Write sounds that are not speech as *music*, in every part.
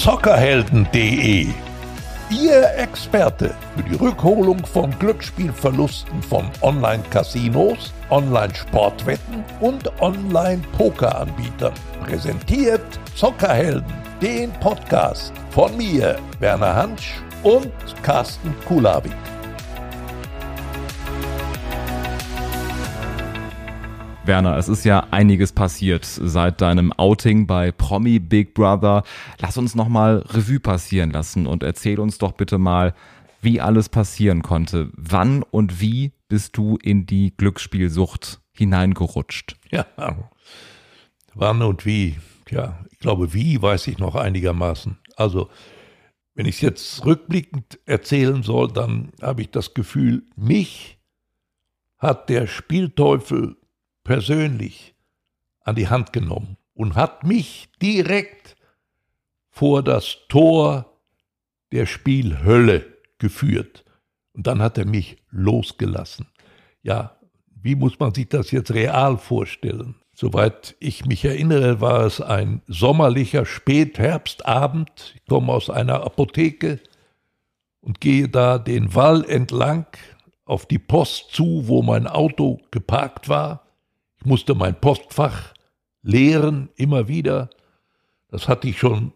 zockerhelden.de. Ihr Experte für die Rückholung von Glücksspielverlusten von Online-Casinos, Online-Sportwetten und Online-Poker-Anbietern. Präsentiert Zockerhelden, den Podcast von mir, Werner Hansch und Carsten Kulawik. Werner, es ist ja einiges passiert seit deinem Outing bei Promi Big Brother. Lass uns nochmal Revue passieren lassen und erzähl uns doch bitte mal, wie alles passieren konnte. Wann und wie bist du in die Glücksspielsucht hineingerutscht? Ja, wann und wie? Ja, ich glaube, wie weiß ich noch einigermaßen. Also, wenn ich es jetzt rückblickend erzählen soll, dann habe ich das Gefühl, mich hat der Spielteufel persönlich an die Hand genommen und hat mich direkt vor das Tor der Spielhölle geführt. Und dann hat er mich losgelassen. Ja, wie muss man sich das jetzt real vorstellen? Soweit ich mich erinnere, war es ein sommerlicher Spätherbstabend. Ich komme aus einer Apotheke und gehe da den Wall entlang auf die Post zu, wo mein Auto geparkt war. Ich musste mein Postfach leeren, immer wieder. Das hatte ich schon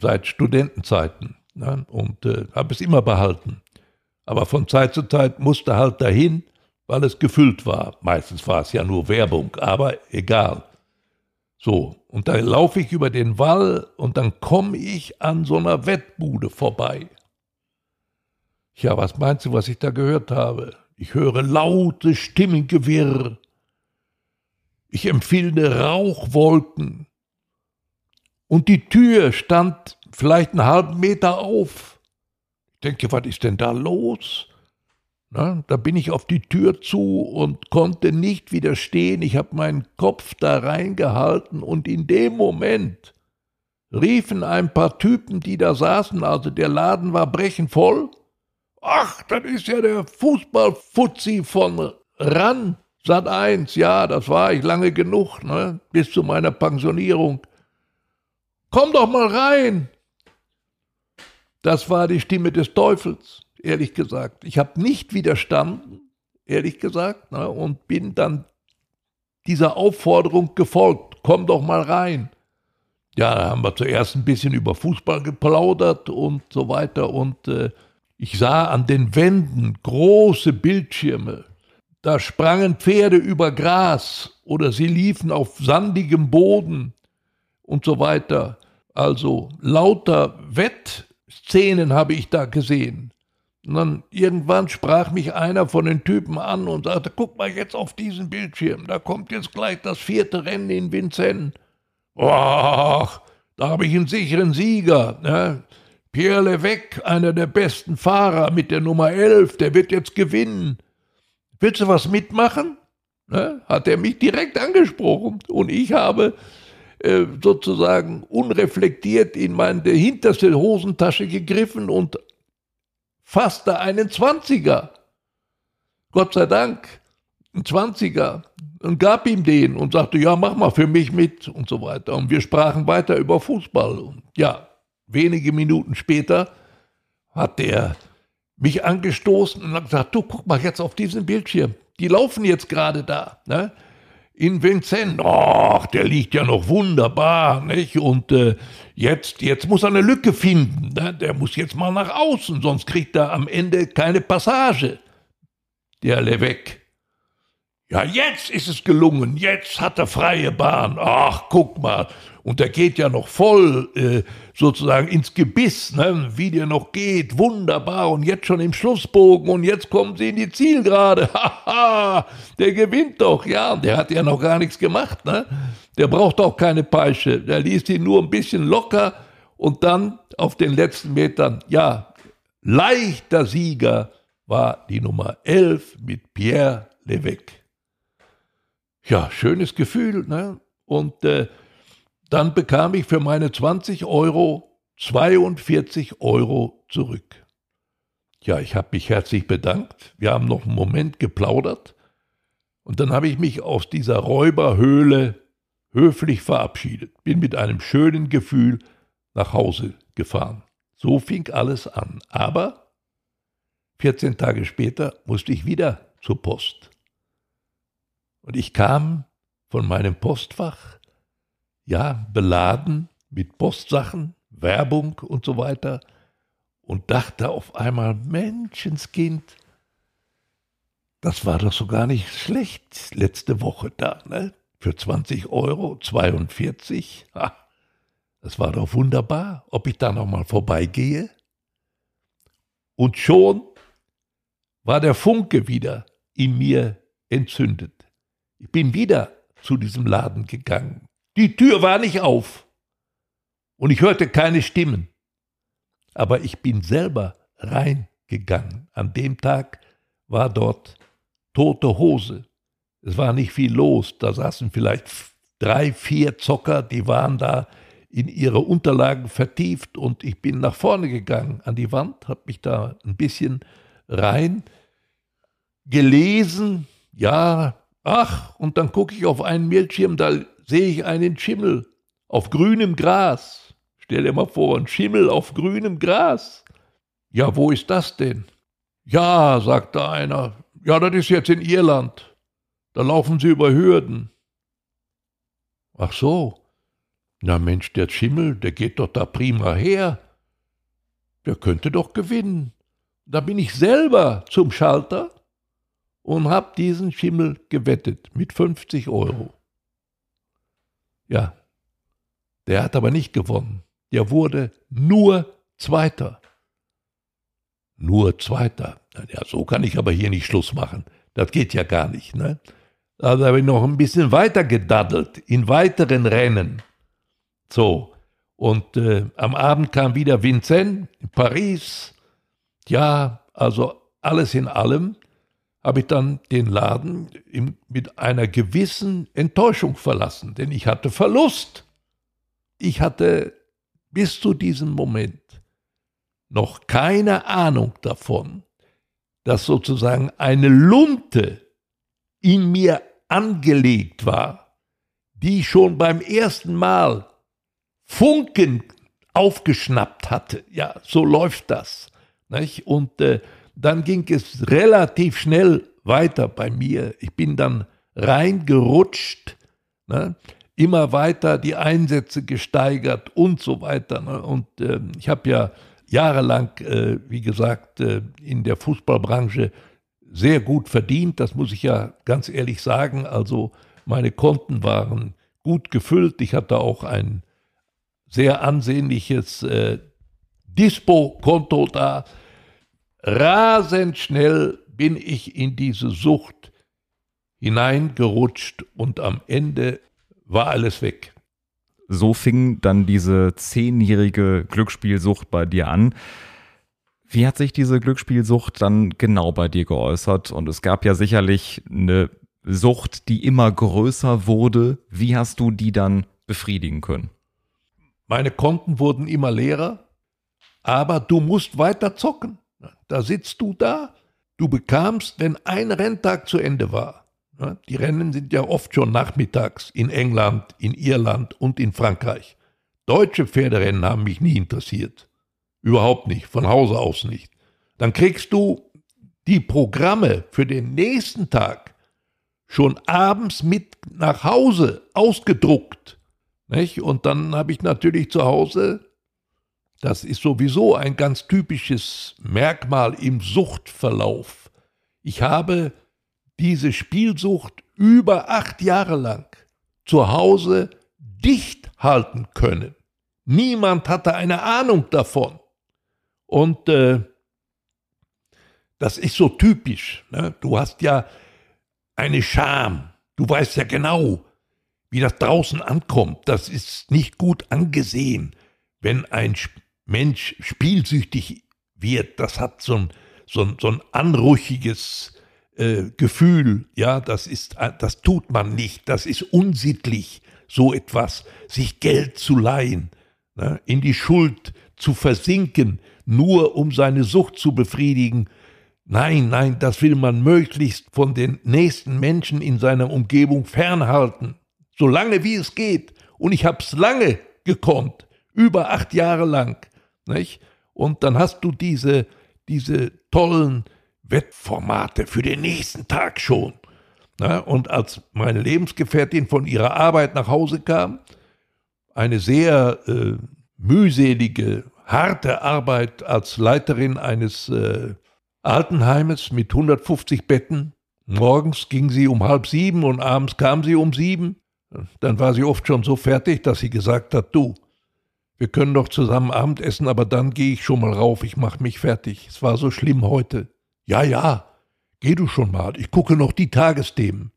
seit Studentenzeiten ne? und äh, habe es immer behalten. Aber von Zeit zu Zeit musste halt dahin, weil es gefüllt war. Meistens war es ja nur Werbung, aber egal. So, und da laufe ich über den Wall und dann komme ich an so einer Wettbude vorbei. Ja, was meinst du, was ich da gehört habe? Ich höre laute Stimmengewirr ich empfinde Rauchwolken. Und die Tür stand vielleicht einen halben Meter auf. Ich denke, was ist denn da los? Na, da bin ich auf die Tür zu und konnte nicht widerstehen. Ich habe meinen Kopf da reingehalten und in dem Moment riefen ein paar Typen, die da saßen, also der Laden war brechenvoll. Ach, das ist ja der Fußballfuzzi von Ran. Sat 1, ja, das war ich lange genug, ne? bis zu meiner Pensionierung. Komm doch mal rein! Das war die Stimme des Teufels, ehrlich gesagt. Ich habe nicht widerstanden, ehrlich gesagt, ne? und bin dann dieser Aufforderung gefolgt. Komm doch mal rein. Ja, da haben wir zuerst ein bisschen über Fußball geplaudert und so weiter. Und äh, ich sah an den Wänden große Bildschirme, da sprangen Pferde über Gras oder sie liefen auf sandigem Boden und so weiter. Also lauter Wettszenen habe ich da gesehen. Und dann irgendwann sprach mich einer von den Typen an und sagte, guck mal jetzt auf diesen Bildschirm, da kommt jetzt gleich das vierte Rennen in Vincennes. Ach, da habe ich einen sicheren Sieger. Ne? Pierre Levesque, einer der besten Fahrer mit der Nummer 11, der wird jetzt gewinnen willst du was mitmachen? Ne? Hat er mich direkt angesprochen und ich habe äh, sozusagen unreflektiert in meine hinterste Hosentasche gegriffen und fasste einen Zwanziger. Gott sei Dank, ein Zwanziger und gab ihm den und sagte, ja, mach mal für mich mit und so weiter. Und wir sprachen weiter über Fußball. Und ja, wenige Minuten später hat der mich angestoßen und gesagt, du guck mal jetzt auf diesen Bildschirm. Die laufen jetzt gerade da. Ne? In Vincennes, ach, der liegt ja noch wunderbar, nicht? Und äh, jetzt, jetzt muss er eine Lücke finden. Ne? Der muss jetzt mal nach außen, sonst kriegt er am Ende keine Passage. Der Levesque. Ja, jetzt ist es gelungen, jetzt hat er freie Bahn. Ach, guck mal. Und der geht ja noch voll äh, sozusagen ins Gebiss, ne? wie der noch geht. Wunderbar. Und jetzt schon im Schlussbogen. Und jetzt kommen sie in die Zielgerade. *laughs* Haha, der gewinnt doch. Ja, der hat ja noch gar nichts gemacht. Ne? Der braucht auch keine Peitsche. Der ließ ihn nur ein bisschen locker. Und dann auf den letzten Metern, ja, leichter Sieger war die Nummer 11 mit Pierre Levesque. Ja, schönes Gefühl. Ne? Und äh, dann bekam ich für meine 20 Euro 42 Euro zurück. Ja, ich habe mich herzlich bedankt. Wir haben noch einen Moment geplaudert. Und dann habe ich mich aus dieser Räuberhöhle höflich verabschiedet. Bin mit einem schönen Gefühl nach Hause gefahren. So fing alles an. Aber 14 Tage später musste ich wieder zur Post. Und ich kam von meinem Postfach, ja, beladen mit Postsachen, Werbung und so weiter, und dachte auf einmal, Menschenskind, das war doch so gar nicht schlecht letzte Woche da, ne? Für 20 Euro, 42. Ha, das war doch wunderbar, ob ich da nochmal vorbeigehe. Und schon war der Funke wieder in mir entzündet. Ich bin wieder zu diesem Laden gegangen. Die Tür war nicht auf und ich hörte keine Stimmen. Aber ich bin selber reingegangen. An dem Tag war dort tote Hose. Es war nicht viel los. Da saßen vielleicht drei, vier Zocker, die waren da in ihre Unterlagen vertieft und ich bin nach vorne gegangen an die Wand, habe mich da ein bisschen rein gelesen, ja, ach, und dann gucke ich auf einen Bildschirm, da sehe ich einen Schimmel auf grünem Gras. Stell dir mal vor, ein Schimmel auf grünem Gras. Ja, wo ist das denn? Ja, sagte einer, ja, das ist jetzt in Irland. Da laufen sie über Hürden. Ach so. Na Mensch, der Schimmel, der geht doch da prima her. Der könnte doch gewinnen. Da bin ich selber zum Schalter und hab diesen Schimmel gewettet mit 50 Euro. Ja, der hat aber nicht gewonnen. Der wurde nur Zweiter. Nur Zweiter. Ja, so kann ich aber hier nicht Schluss machen. Das geht ja gar nicht. Ne? Also habe ich noch ein bisschen weiter gedaddelt in weiteren Rennen. So, und äh, am Abend kam wieder Vincent in Paris. Ja, also alles in allem habe ich dann den Laden im, mit einer gewissen Enttäuschung verlassen, denn ich hatte Verlust. Ich hatte bis zu diesem Moment noch keine Ahnung davon, dass sozusagen eine Lunte in mir angelegt war, die schon beim ersten Mal Funken aufgeschnappt hatte. Ja, so läuft das. Nicht? Und äh, dann ging es relativ schnell weiter bei mir. Ich bin dann reingerutscht, ne? immer weiter die Einsätze gesteigert und so weiter. Ne? Und äh, ich habe ja jahrelang, äh, wie gesagt, äh, in der Fußballbranche sehr gut verdient. Das muss ich ja ganz ehrlich sagen. Also meine Konten waren gut gefüllt. Ich hatte auch ein sehr ansehnliches äh, Dispo-Konto da. Rasend schnell bin ich in diese Sucht hineingerutscht und am Ende war alles weg. So fing dann diese zehnjährige Glücksspielsucht bei dir an. Wie hat sich diese Glücksspielsucht dann genau bei dir geäußert? Und es gab ja sicherlich eine Sucht, die immer größer wurde. Wie hast du die dann befriedigen können? Meine Konten wurden immer leerer, aber du musst weiter zocken. Da sitzt du da, du bekamst, wenn ein Renntag zu Ende war, die Rennen sind ja oft schon nachmittags in England, in Irland und in Frankreich. Deutsche Pferderennen haben mich nie interessiert. Überhaupt nicht, von Hause aus nicht. Dann kriegst du die Programme für den nächsten Tag schon abends mit nach Hause ausgedruckt. Nicht? Und dann habe ich natürlich zu Hause das ist sowieso ein ganz typisches Merkmal im Suchtverlauf. Ich habe diese Spielsucht über acht Jahre lang zu Hause dicht halten können. Niemand hatte eine Ahnung davon. Und äh, das ist so typisch. Ne? Du hast ja eine Scham. Du weißt ja genau, wie das draußen ankommt. Das ist nicht gut angesehen, wenn ein Mensch spielsüchtig wird, das hat so ein, so ein, so ein anrüchiges äh, Gefühl, ja, das ist, das tut man nicht, das ist unsittlich, so etwas, sich Geld zu leihen, ne, in die Schuld zu versinken, nur um seine Sucht zu befriedigen. Nein, nein, das will man möglichst von den nächsten Menschen in seiner Umgebung fernhalten, so lange wie es geht. Und ich hab's lange gekonnt über acht Jahre lang. Nicht? Und dann hast du diese, diese tollen Wettformate für den nächsten Tag schon. Na, und als meine Lebensgefährtin von ihrer Arbeit nach Hause kam, eine sehr äh, mühselige, harte Arbeit als Leiterin eines äh, Altenheimes mit 150 Betten. Morgens ging sie um halb sieben und abends kam sie um sieben. Dann war sie oft schon so fertig, dass sie gesagt hat, du, wir können doch zusammen Abendessen, aber dann gehe ich schon mal rauf, ich mache mich fertig. Es war so schlimm heute. Ja, ja, geh du schon mal, ich gucke noch die Tagesthemen.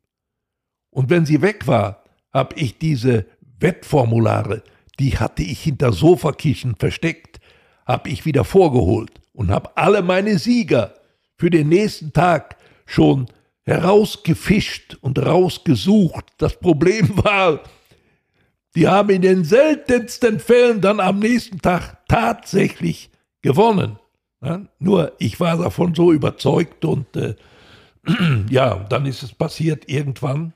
Und wenn sie weg war, hab ich diese Wettformulare, die hatte ich hinter Sofakischen versteckt, hab ich wieder vorgeholt und hab alle meine Sieger für den nächsten Tag schon herausgefischt und rausgesucht. Das Problem *laughs* war, die haben in den seltensten Fällen dann am nächsten Tag tatsächlich gewonnen. Ja, nur ich war davon so überzeugt und äh, *clears throat* ja, dann ist es passiert, irgendwann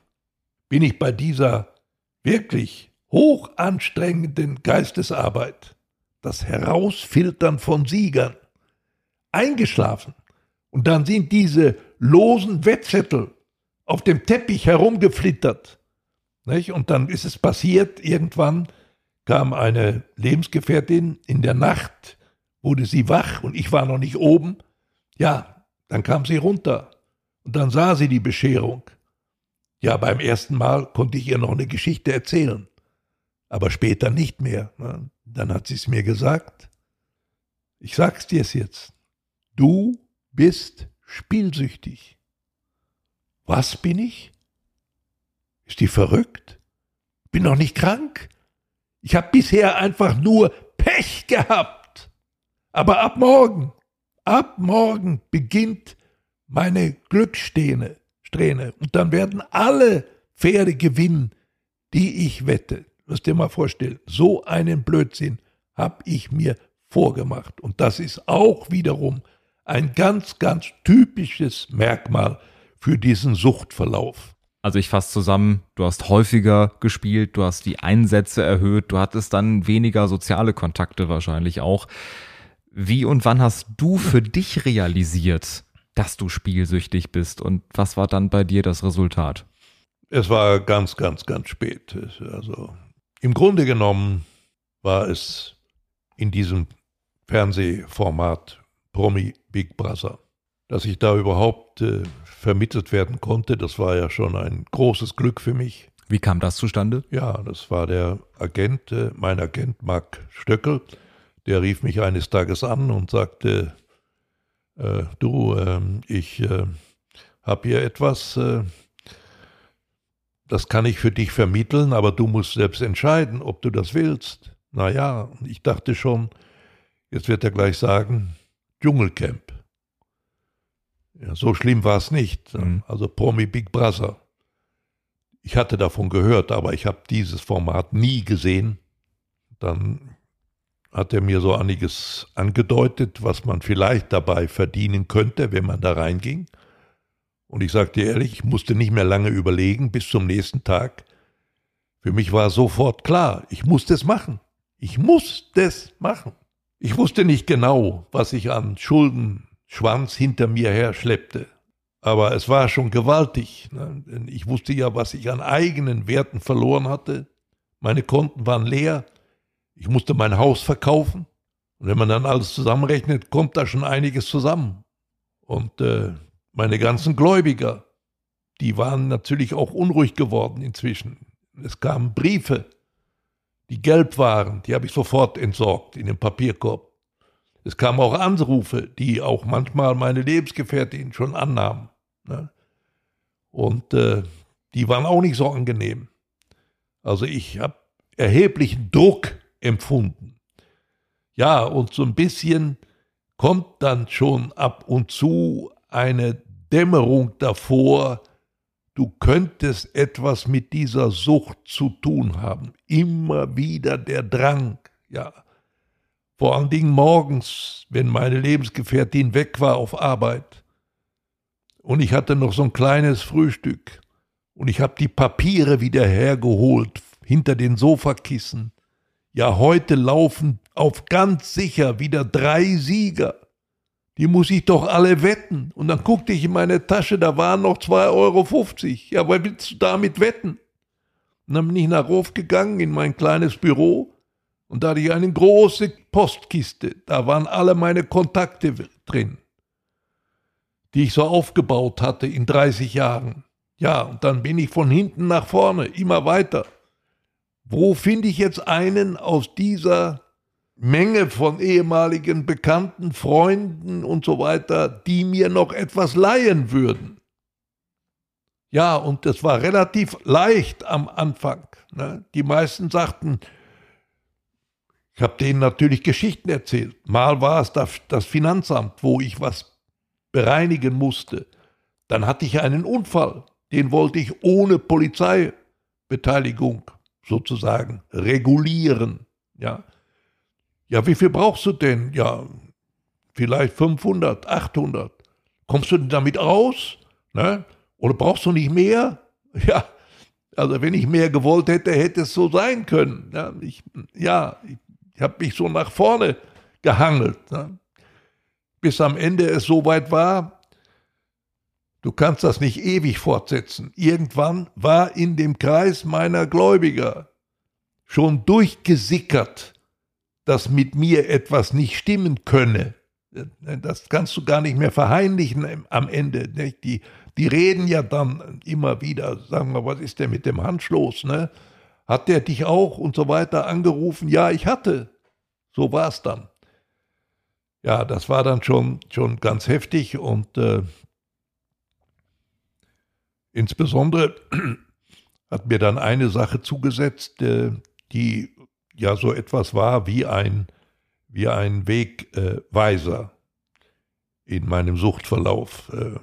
bin ich bei dieser wirklich hoch anstrengenden Geistesarbeit, das Herausfiltern von Siegern, eingeschlafen. Und dann sind diese losen Wettzettel auf dem Teppich herumgeflittert. Nicht? Und dann ist es passiert, irgendwann kam eine Lebensgefährtin in der Nacht, wurde sie wach und ich war noch nicht oben. Ja, dann kam sie runter und dann sah sie die Bescherung. Ja, beim ersten Mal konnte ich ihr noch eine Geschichte erzählen, aber später nicht mehr. Ne? Dann hat sie es mir gesagt. Ich sag's dir jetzt. Du bist spielsüchtig. Was bin ich? Ist die verrückt? Bin doch nicht krank. Ich habe bisher einfach nur Pech gehabt. Aber ab morgen, ab morgen beginnt meine Glückssträhne. Strähne. Und dann werden alle Pferde gewinnen, die ich wette. Musst dir mal vorstellen, so einen Blödsinn habe ich mir vorgemacht. Und das ist auch wiederum ein ganz, ganz typisches Merkmal für diesen Suchtverlauf. Also ich fasse zusammen, du hast häufiger gespielt, du hast die Einsätze erhöht, du hattest dann weniger soziale Kontakte wahrscheinlich auch. Wie und wann hast du für dich realisiert, dass du spielsüchtig bist und was war dann bei dir das Resultat? Es war ganz, ganz, ganz spät. Also im Grunde genommen war es in diesem Fernsehformat Promi Big Brother dass ich da überhaupt äh, vermittelt werden konnte, das war ja schon ein großes Glück für mich. Wie kam das zustande? Ja, das war der Agent, äh, mein Agent Marc Stöckel, der rief mich eines Tages an und sagte, äh, du, ähm, ich äh, habe hier etwas, äh, das kann ich für dich vermitteln, aber du musst selbst entscheiden, ob du das willst. Naja, ich dachte schon, jetzt wird er gleich sagen, Dschungelcamp. Ja, so schlimm war es nicht. Mhm. Also Promi Big Brother. Ich hatte davon gehört, aber ich habe dieses Format nie gesehen. Dann hat er mir so einiges angedeutet, was man vielleicht dabei verdienen könnte, wenn man da reinging. Und ich sagte ehrlich, ich musste nicht mehr lange überlegen bis zum nächsten Tag. Für mich war sofort klar, ich musste es machen. Ich musste es machen. Ich wusste nicht genau, was ich an Schulden Schwanz hinter mir her schleppte. Aber es war schon gewaltig. Ne? Ich wusste ja, was ich an eigenen Werten verloren hatte. Meine Konten waren leer. Ich musste mein Haus verkaufen. Und wenn man dann alles zusammenrechnet, kommt da schon einiges zusammen. Und äh, meine ganzen Gläubiger, die waren natürlich auch unruhig geworden inzwischen. Es kamen Briefe, die gelb waren, die habe ich sofort entsorgt in den Papierkorb. Es kamen auch Anrufe, die auch manchmal meine Lebensgefährtin schon annahmen. Ne? Und äh, die waren auch nicht so angenehm. Also ich habe erheblichen Druck empfunden. Ja, und so ein bisschen kommt dann schon ab und zu eine Dämmerung davor, du könntest etwas mit dieser Sucht zu tun haben. Immer wieder der Drang, ja. Vor allen Dingen morgens, wenn meine Lebensgefährtin weg war auf Arbeit. Und ich hatte noch so ein kleines Frühstück. Und ich habe die Papiere wieder hergeholt hinter den Sofakissen. Ja, heute laufen auf ganz sicher wieder drei Sieger. Die muss ich doch alle wetten. Und dann guckte ich in meine Tasche, da waren noch 2,50 Euro. Ja, was willst du damit wetten? Und dann bin ich nach Hof gegangen in mein kleines Büro und da hatte ich eine große Postkiste. Da waren alle meine Kontakte drin, die ich so aufgebaut hatte in 30 Jahren. Ja, und dann bin ich von hinten nach vorne, immer weiter. Wo finde ich jetzt einen aus dieser Menge von ehemaligen Bekannten, Freunden und so weiter, die mir noch etwas leihen würden? Ja, und das war relativ leicht am Anfang. Ne? Die meisten sagten, ich habe denen natürlich Geschichten erzählt. Mal war es das Finanzamt, wo ich was bereinigen musste. Dann hatte ich einen Unfall, den wollte ich ohne Polizeibeteiligung sozusagen regulieren. Ja, ja wie viel brauchst du denn? Ja, vielleicht 500, 800. Kommst du denn damit aus? Ne? Oder brauchst du nicht mehr? *laughs* Ja, also wenn ich mehr gewollt hätte, hätte es so sein können. Ja, ich, ja, ich ich habe mich so nach vorne gehangelt, ne? bis am Ende es soweit war, du kannst das nicht ewig fortsetzen. Irgendwann war in dem Kreis meiner Gläubiger schon durchgesickert, dass mit mir etwas nicht stimmen könne. Das kannst du gar nicht mehr verheimlichen am Ende. Die, die reden ja dann immer wieder, sagen wir, was ist denn mit dem Hans los? Ne? Hat der dich auch und so weiter angerufen? Ja, ich hatte. So war es dann. Ja, das war dann schon, schon ganz heftig und äh, insbesondere *clears throat* hat mir dann eine Sache zugesetzt, äh, die ja so etwas war wie ein, wie ein Wegweiser äh, in meinem Suchtverlauf. Äh,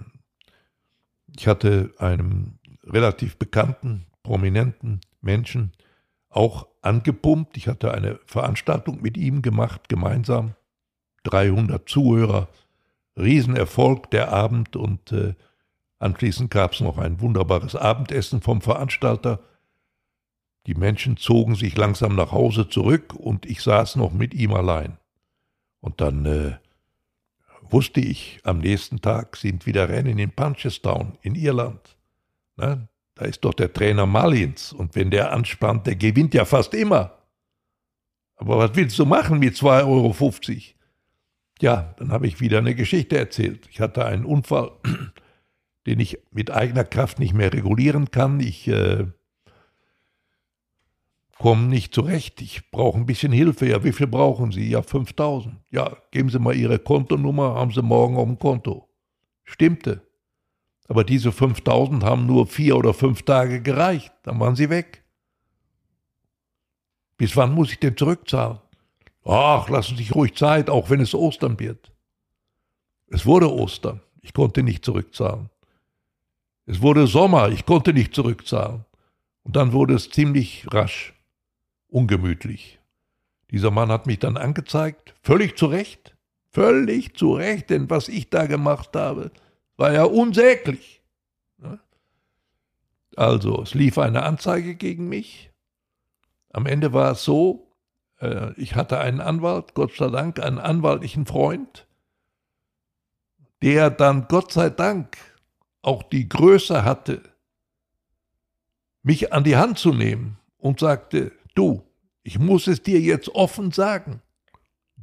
ich hatte einem relativ bekannten, prominenten Menschen auch angepumpt. Ich hatte eine Veranstaltung mit ihm gemacht, gemeinsam. 300 Zuhörer, Riesenerfolg der Abend und äh, anschließend gab es noch ein wunderbares Abendessen vom Veranstalter. Die Menschen zogen sich langsam nach Hause zurück und ich saß noch mit ihm allein. Und dann äh, wusste ich, am nächsten Tag sind wieder Rennen in Punchestown in Irland. Ne? Da ist doch der Trainer Malins und wenn der anspannt, der gewinnt ja fast immer. Aber was willst du machen mit 2,50 Euro? Ja, dann habe ich wieder eine Geschichte erzählt. Ich hatte einen Unfall, *clears throat* den ich mit eigener Kraft nicht mehr regulieren kann. Ich äh, komme nicht zurecht. Ich brauche ein bisschen Hilfe. Ja, wie viel brauchen Sie? Ja, 5000. Ja, geben Sie mal Ihre Kontonummer, haben Sie morgen auf dem Konto. Stimmte. Aber diese 5000 haben nur vier oder fünf Tage gereicht, dann waren sie weg. Bis wann muss ich denn zurückzahlen? Ach, lassen Sie sich ruhig Zeit, auch wenn es Ostern wird. Es wurde Ostern, ich konnte nicht zurückzahlen. Es wurde Sommer, ich konnte nicht zurückzahlen. Und dann wurde es ziemlich rasch, ungemütlich. Dieser Mann hat mich dann angezeigt, völlig zu Recht, völlig zu Recht, denn was ich da gemacht habe, war ja unsäglich. Ne? Also, es lief eine Anzeige gegen mich. Am Ende war es so, äh, ich hatte einen Anwalt, Gott sei Dank, einen anwaltlichen Freund, der dann Gott sei Dank auch die Größe hatte, mich an die Hand zu nehmen und sagte, du, ich muss es dir jetzt offen sagen,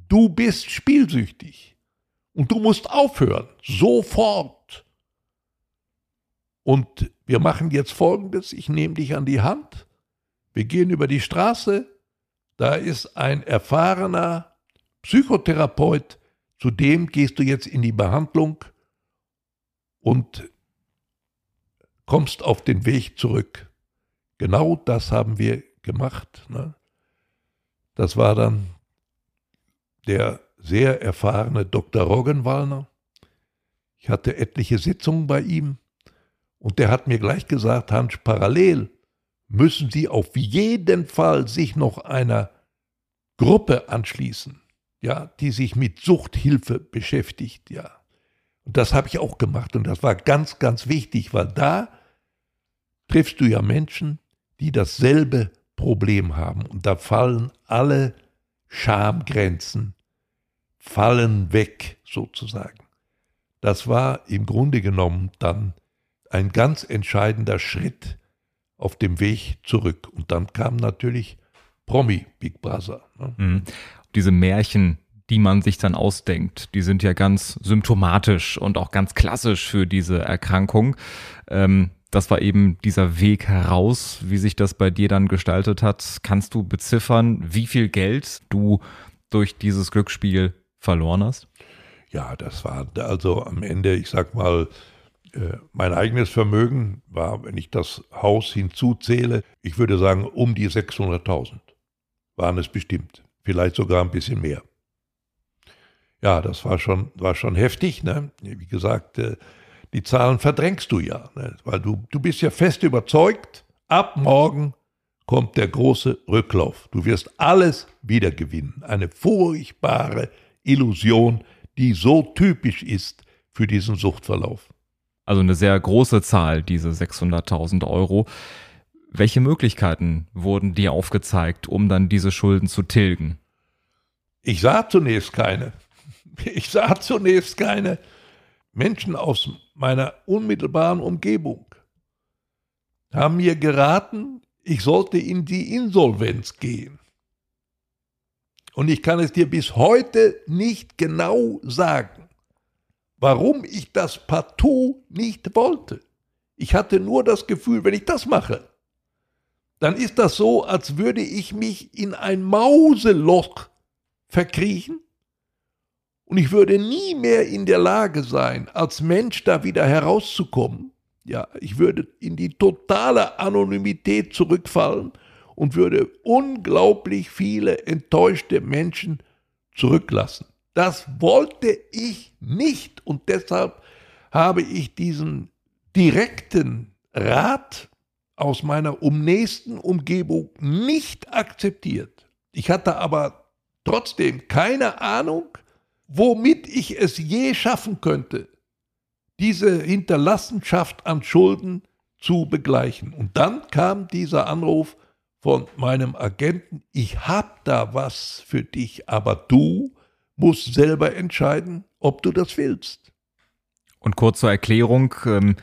du bist spielsüchtig und du musst aufhören, sofort. Und wir machen jetzt Folgendes, ich nehme dich an die Hand, wir gehen über die Straße, da ist ein erfahrener Psychotherapeut, zu dem gehst du jetzt in die Behandlung und kommst auf den Weg zurück. Genau das haben wir gemacht. Ne? Das war dann der sehr erfahrene Dr. Roggenwallner. Ich hatte etliche Sitzungen bei ihm und der hat mir gleich gesagt, Hans, parallel müssen Sie auf jeden Fall sich noch einer Gruppe anschließen, ja, die sich mit Suchthilfe beschäftigt, ja. Und das habe ich auch gemacht und das war ganz, ganz wichtig, weil da triffst du ja Menschen, die dasselbe Problem haben. Und da fallen alle Schamgrenzen, fallen weg sozusagen. Das war im Grunde genommen dann ein ganz entscheidender Schritt auf dem Weg zurück. Und dann kam natürlich Promi Big Brother. Ne? Mhm. Diese Märchen, die man sich dann ausdenkt, die sind ja ganz symptomatisch und auch ganz klassisch für diese Erkrankung. Ähm, das war eben dieser Weg heraus, wie sich das bei dir dann gestaltet hat. Kannst du beziffern, wie viel Geld du durch dieses Glücksspiel verloren hast? Ja, das war also am Ende, ich sag mal, mein eigenes Vermögen war, wenn ich das Haus hinzuzähle, ich würde sagen, um die 600.000 waren es bestimmt. Vielleicht sogar ein bisschen mehr. Ja, das war schon, war schon heftig. Ne? Wie gesagt, äh, die Zahlen verdrängst du ja, ne? weil du, du bist ja fest überzeugt, ab morgen kommt der große Rücklauf. Du wirst alles wieder gewinnen. Eine furchtbare Illusion, die so typisch ist für diesen Suchtverlauf. Also eine sehr große Zahl, diese 600.000 Euro. Welche Möglichkeiten wurden dir aufgezeigt, um dann diese Schulden zu tilgen? Ich sah zunächst keine. Ich sah zunächst keine Menschen aus meiner unmittelbaren Umgebung. Haben mir geraten, ich sollte in die Insolvenz gehen. Und ich kann es dir bis heute nicht genau sagen, warum ich das partout nicht wollte. Ich hatte nur das Gefühl, wenn ich das mache, dann ist das so, als würde ich mich in ein Mauseloch verkriechen und ich würde nie mehr in der Lage sein, als Mensch da wieder herauszukommen. Ja, ich würde in die totale Anonymität zurückfallen und würde unglaublich viele enttäuschte Menschen zurücklassen. Das wollte ich nicht und deshalb habe ich diesen direkten Rat aus meiner umnächsten Umgebung nicht akzeptiert. Ich hatte aber trotzdem keine Ahnung, womit ich es je schaffen könnte, diese Hinterlassenschaft an Schulden zu begleichen. Und dann kam dieser Anruf, von meinem Agenten, ich habe da was für dich, aber du musst selber entscheiden, ob du das willst. Und kurz zur Erklärung, ähm,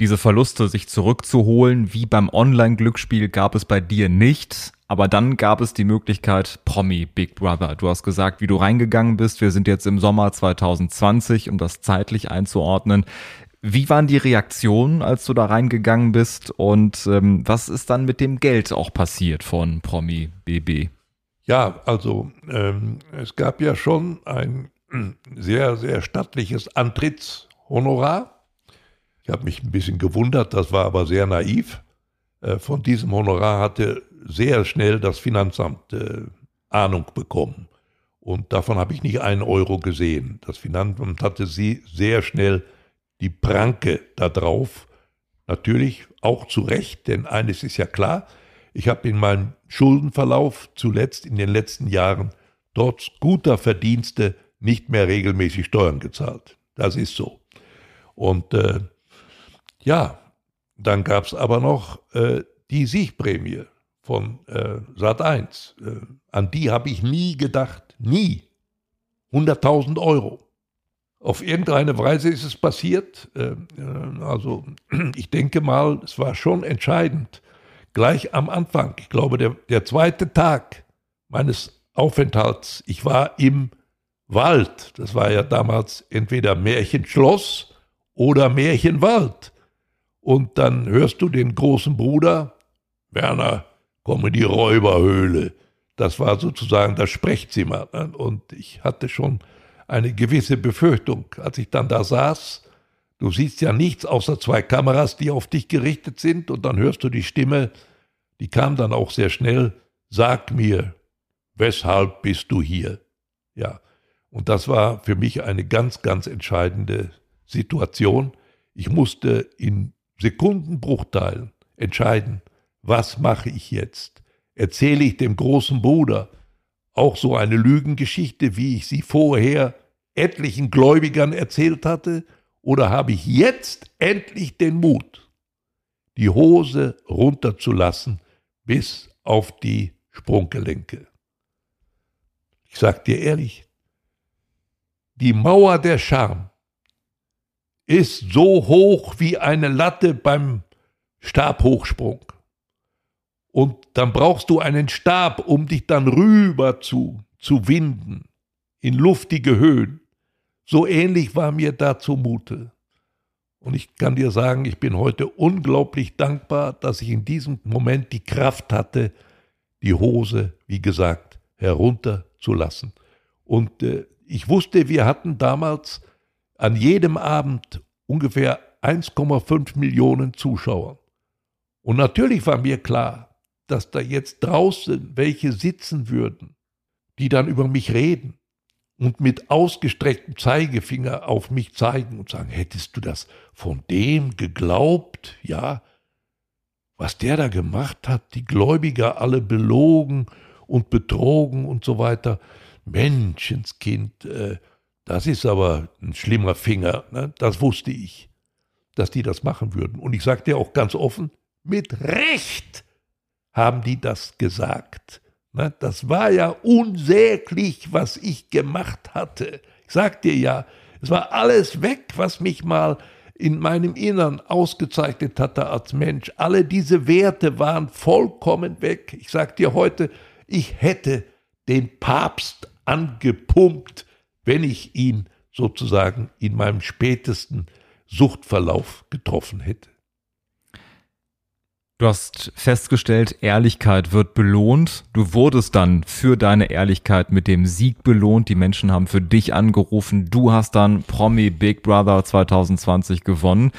diese Verluste sich zurückzuholen, wie beim Online-Glücksspiel, gab es bei dir nicht. Aber dann gab es die Möglichkeit Promi Big Brother. Du hast gesagt, wie du reingegangen bist. Wir sind jetzt im Sommer 2020, um das zeitlich einzuordnen. Wie waren die Reaktionen, als du da reingegangen bist? Und ähm, was ist dann mit dem Geld auch passiert von Promi BB? Ja, also ähm, es gab ja schon ein *clears throat* sehr, sehr stattliches Antrittshonorar. Ich habe mich ein bisschen gewundert, das war aber sehr naiv. Äh, von diesem Honorar hatte sehr schnell das Finanzamt äh, Ahnung bekommen. Und davon habe ich nicht einen Euro gesehen. Das Finanzamt hatte sie sehr schnell die Pranke da drauf. Natürlich auch zu Recht, denn eines ist ja klar, ich habe in meinem Schuldenverlauf zuletzt in den letzten Jahren trotz guter Verdienste nicht mehr regelmäßig Steuern gezahlt. Das ist so. Und äh, ja, dann gab es aber noch äh, die Siegprämie von äh, Sat 1. Äh, an die habe ich nie gedacht. Nie. 100.000 Euro. Auf irgendeine Weise ist es passiert. Äh, äh, also *clears throat* ich denke mal, es war schon entscheidend. Gleich am Anfang, ich glaube, der, der zweite Tag meines Aufenthalts, ich war im Wald. Das war ja damals entweder Märchenschloss oder Märchenwald. Und dann hörst du den großen Bruder, Werner, komm in die Räuberhöhle. Das war sozusagen das Sprechzimmer. Und ich hatte schon eine gewisse Befürchtung, als ich dann da saß. Du siehst ja nichts außer zwei Kameras, die auf dich gerichtet sind, und dann hörst du die Stimme, die kam dann auch sehr schnell, sag mir, weshalb bist du hier? Ja, und das war für mich eine ganz, ganz entscheidende Situation. Ich musste in Sekundenbruchteilen entscheiden, was mache ich jetzt? Erzähle ich dem großen Bruder, auch so eine Lügengeschichte, wie ich sie vorher etlichen Gläubigern erzählt hatte? Oder habe ich jetzt endlich den Mut, die Hose runterzulassen bis auf die Sprunggelenke. Ich sag dir ehrlich, die Mauer der Scham ist so hoch wie eine Latte beim Stabhochsprung. Und dann brauchst du einen Stab, um dich dann rüber zu, zu winden in luftige Höhen. So ähnlich war mir da zumute. Und ich kann dir sagen, ich bin heute unglaublich dankbar, dass ich in diesem Moment die Kraft hatte, die Hose, wie gesagt, herunterzulassen. Und äh, ich wusste, wir hatten damals an jedem Abend ungefähr 1,5 Millionen Zuschauer. Und natürlich war mir klar, dass da jetzt draußen welche sitzen würden, die dann über mich reden und mit ausgestrecktem Zeigefinger auf mich zeigen und sagen, hättest du das von dem geglaubt? Ja, was der da gemacht hat, die Gläubiger alle belogen und betrogen und so weiter. Menschenskind, äh, das ist aber ein schlimmer Finger, ne? das wusste ich, dass die das machen würden. Und ich sage dir auch ganz offen, mit Recht haben die das gesagt. Ne? Das war ja unsäglich, was ich gemacht hatte. Ich sag dir ja, es war alles weg, was mich mal in meinem Innern ausgezeichnet hatte als Mensch. Alle diese Werte waren vollkommen weg. Ich sag dir heute, ich hätte den Papst angepumpt, wenn ich ihn sozusagen in meinem spätesten Suchtverlauf getroffen hätte. Du hast festgestellt, Ehrlichkeit wird belohnt. Du wurdest dann für deine Ehrlichkeit mit dem Sieg belohnt. Die Menschen haben für dich angerufen. Du hast dann Promi Big Brother 2020 gewonnen.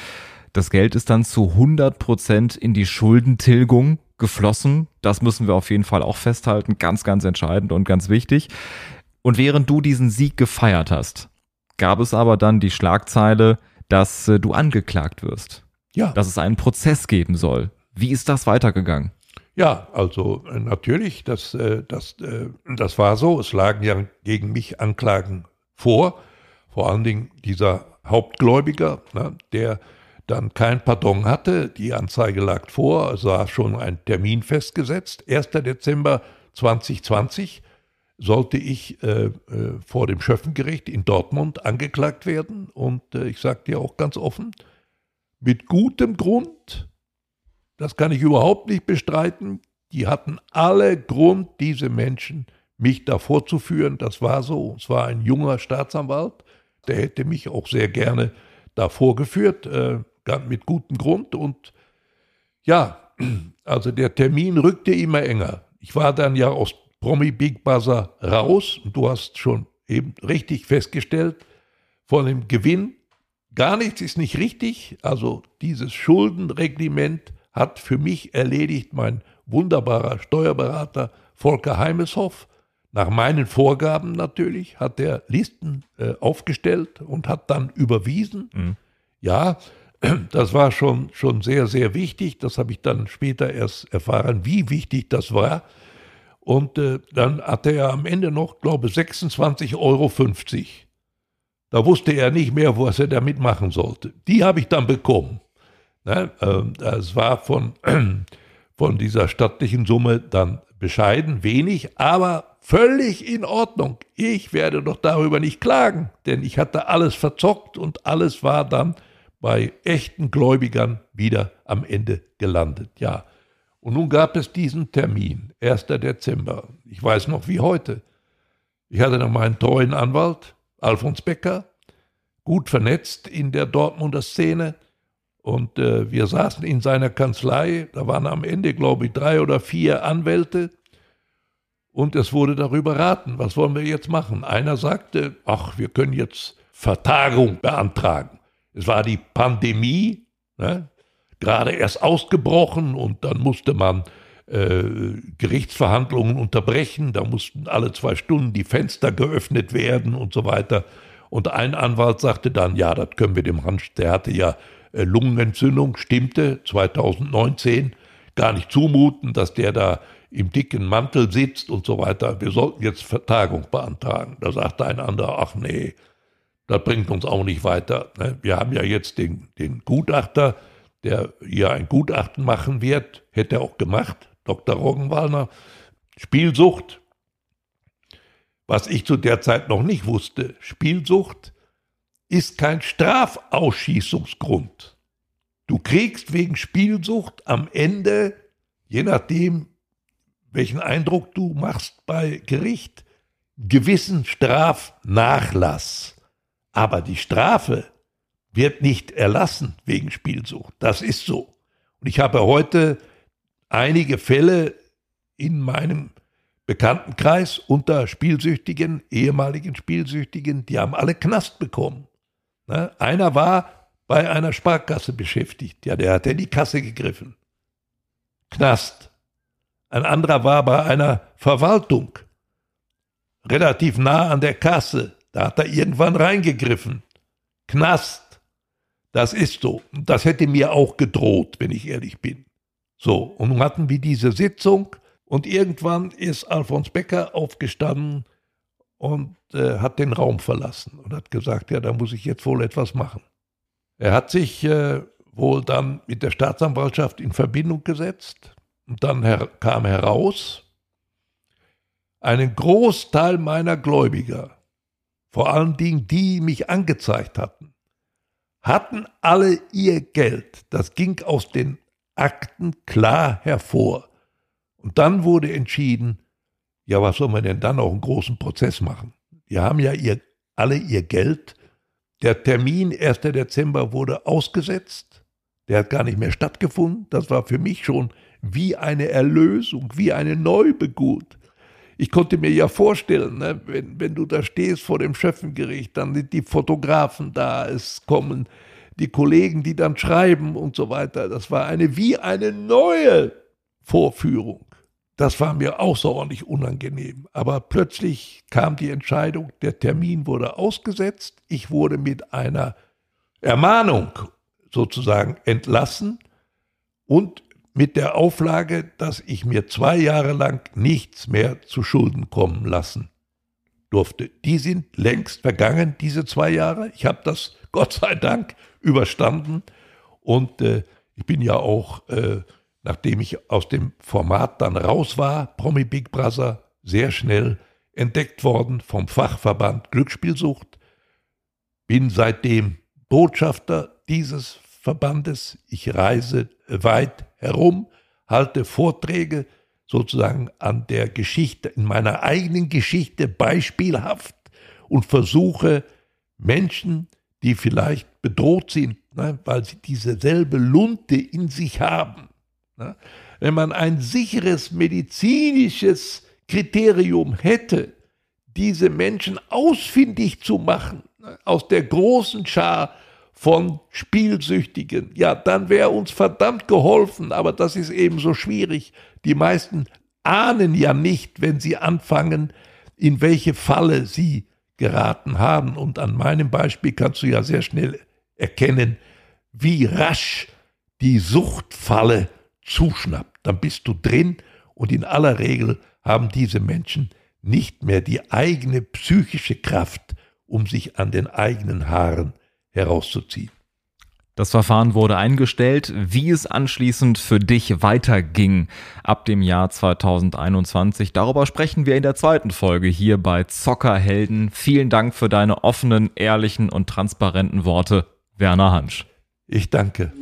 Das Geld ist dann zu 100 Prozent in die Schuldentilgung geflossen. Das müssen wir auf jeden Fall auch festhalten. Ganz, ganz entscheidend und ganz wichtig. Und während du diesen Sieg gefeiert hast, gab es aber dann die Schlagzeile, dass äh, du angeklagt wirst. Ja. Dass es einen Prozess geben soll. Wie ist das weitergegangen? Ja, also äh, natürlich, das, äh, das, äh, das war so. Es lagen ja gegen mich Anklagen vor. Vor allen Dingen dieser Hauptgläubiger, ne, der dann kein Pardon hatte. Die Anzeige lag vor, es war schon ein Termin festgesetzt. 1. Dezember 2020 sollte ich vor dem Schöffengericht in Dortmund angeklagt werden. Und ich sage dir auch ganz offen, mit gutem Grund, das kann ich überhaupt nicht bestreiten. Die hatten alle Grund, diese Menschen mich da vorzuführen. Das war so. Es war ein junger Staatsanwalt, der hätte mich auch sehr gerne da vorgeführt, äh, mit gutem Grund. Und ja, *clears throat* also der Termin rückte immer enger. Ich war dann ja aus Promi Big Buzzer raus und du hast schon eben richtig festgestellt, von dem Gewinn gar nichts ist nicht richtig. Also dieses Schuldenreglement hat für mich erledigt mein wunderbarer Steuerberater Volker Heimeshoff. Nach meinen Vorgaben natürlich hat er Listen äh, aufgestellt und hat dann überwiesen. Mhm. Ja, *clears throat* das war schon, schon sehr, sehr wichtig. Das habe ich dann später erst erfahren, wie wichtig das war. Und äh, dann hatte er am Ende noch, glaube ich, 26,50 Euro. Da wusste er nicht mehr, was er damit machen sollte. Die habe ich dann bekommen. Ne? Ähm, das war von, *clears throat* von dieser stattlichen Summe dann bescheiden, wenig, aber völlig in Ordnung. Ich werde doch darüber nicht klagen, denn ich hatte alles verzockt und alles war dann bei echten Gläubigern wieder am Ende gelandet. Ja. Und nun gab es diesen Termin, 1. Dezember. Ich weiß noch wie heute. Ich hatte noch meinen treuen Anwalt, Alfons Becker, gut vernetzt in der Dortmunder Szene. Und äh, wir saßen in seiner Kanzlei, da waren am Ende, glaube ich, drei oder vier Anwälte. Und es wurde darüber raten, was wollen wir jetzt machen. Einer sagte, ach, wir können jetzt Vertagung beantragen. Es war die Pandemie, ne? gerade erst ausgebrochen und dann musste man äh, Gerichtsverhandlungen unterbrechen, da mussten alle zwei Stunden die Fenster geöffnet werden und so weiter. Und ein Anwalt sagte dann, ja, das können wir dem Hans, der hatte ja Lungenentzündung, stimmte 2019, gar nicht zumuten, dass der da im dicken Mantel sitzt und so weiter. Wir sollten jetzt Vertagung beantragen. Da sagte ein anderer, ach nee, das bringt uns auch nicht weiter. Ne? Wir haben ja jetzt den, den Gutachter, der hier ein Gutachten machen wird, hätte er auch gemacht. Dr. Roggenwallner, Spielsucht. Was ich zu der Zeit noch nicht wusste, Spielsucht ist kein Strafausschießungsgrund. Du kriegst wegen Spielsucht am Ende, je nachdem, welchen Eindruck du machst bei Gericht, gewissen Strafnachlass. Aber die Strafe wird nicht erlassen wegen Spielsucht. Das ist so. Und ich habe heute einige Fälle in meinem Bekanntenkreis unter Spielsüchtigen, ehemaligen Spielsüchtigen, die haben alle Knast bekommen. Ne? Einer war bei einer Sparkasse beschäftigt, ja, der hat in die Kasse gegriffen. Knast. Ein anderer war bei einer Verwaltung, relativ nah an der Kasse, da hat er irgendwann reingegriffen. Knast. Das ist so. Das hätte mir auch gedroht, wenn ich ehrlich bin. So, und nun hatten wir diese Sitzung und irgendwann ist Alfons Becker aufgestanden und äh, hat den Raum verlassen und hat gesagt, ja, da muss ich jetzt wohl etwas machen. Er hat sich äh, wohl dann mit der Staatsanwaltschaft in Verbindung gesetzt und dann her kam heraus, einen Großteil meiner Gläubiger, vor allen Dingen die, die mich angezeigt hatten, hatten alle ihr Geld, das ging aus den Akten klar hervor. Und dann wurde entschieden, ja, was soll man denn dann auch einen großen Prozess machen? Die haben ja ihr, alle ihr Geld. Der Termin 1. Dezember wurde ausgesetzt. Der hat gar nicht mehr stattgefunden. Das war für mich schon wie eine Erlösung, wie eine Neubegut. Ich konnte mir ja vorstellen, ne, wenn, wenn du da stehst vor dem Schöffengericht, dann sind die Fotografen da, es kommen die Kollegen, die dann schreiben und so weiter. Das war eine wie eine neue Vorführung. Das war mir außerordentlich unangenehm. Aber plötzlich kam die Entscheidung, der Termin wurde ausgesetzt. Ich wurde mit einer Ermahnung sozusagen entlassen und mit der Auflage, dass ich mir zwei Jahre lang nichts mehr zu Schulden kommen lassen durfte. Die sind längst vergangen, diese zwei Jahre. Ich habe das *laughs* Gott sei Dank überstanden und äh, ich bin ja auch, äh, nachdem ich aus dem Format dann raus war, Promi Big Brother, sehr schnell entdeckt worden vom Fachverband Glücksspielsucht, bin seitdem Botschafter dieses Verbandes. Ich reise weit herum, halte Vorträge sozusagen an der Geschichte, in meiner eigenen Geschichte beispielhaft und versuche Menschen, die vielleicht bedroht sind, ne, weil sie dieselbe Lunte in sich haben. Ne, wenn man ein sicheres medizinisches Kriterium hätte, diese Menschen ausfindig zu machen ne, aus der großen Schar von Spielsüchtigen, ja, dann wäre uns verdammt geholfen, aber das ist eben so schwierig. Die meisten ahnen ja nicht, wenn sie anfangen, in welche Falle sie geraten haben. Und an meinem Beispiel kannst du ja sehr schnell erkennen, wie rasch die Suchtfalle zuschnappt. Dann bist du drin und in aller Regel haben diese Menschen nicht mehr die eigene psychische Kraft, um sich an den eigenen Haaren herauszuziehen. Das Verfahren wurde eingestellt. Wie es anschließend für dich weiterging ab dem Jahr 2021, darüber sprechen wir in der zweiten Folge hier bei Zockerhelden. Vielen Dank für deine offenen, ehrlichen und transparenten Worte, Werner Hansch. Ich danke.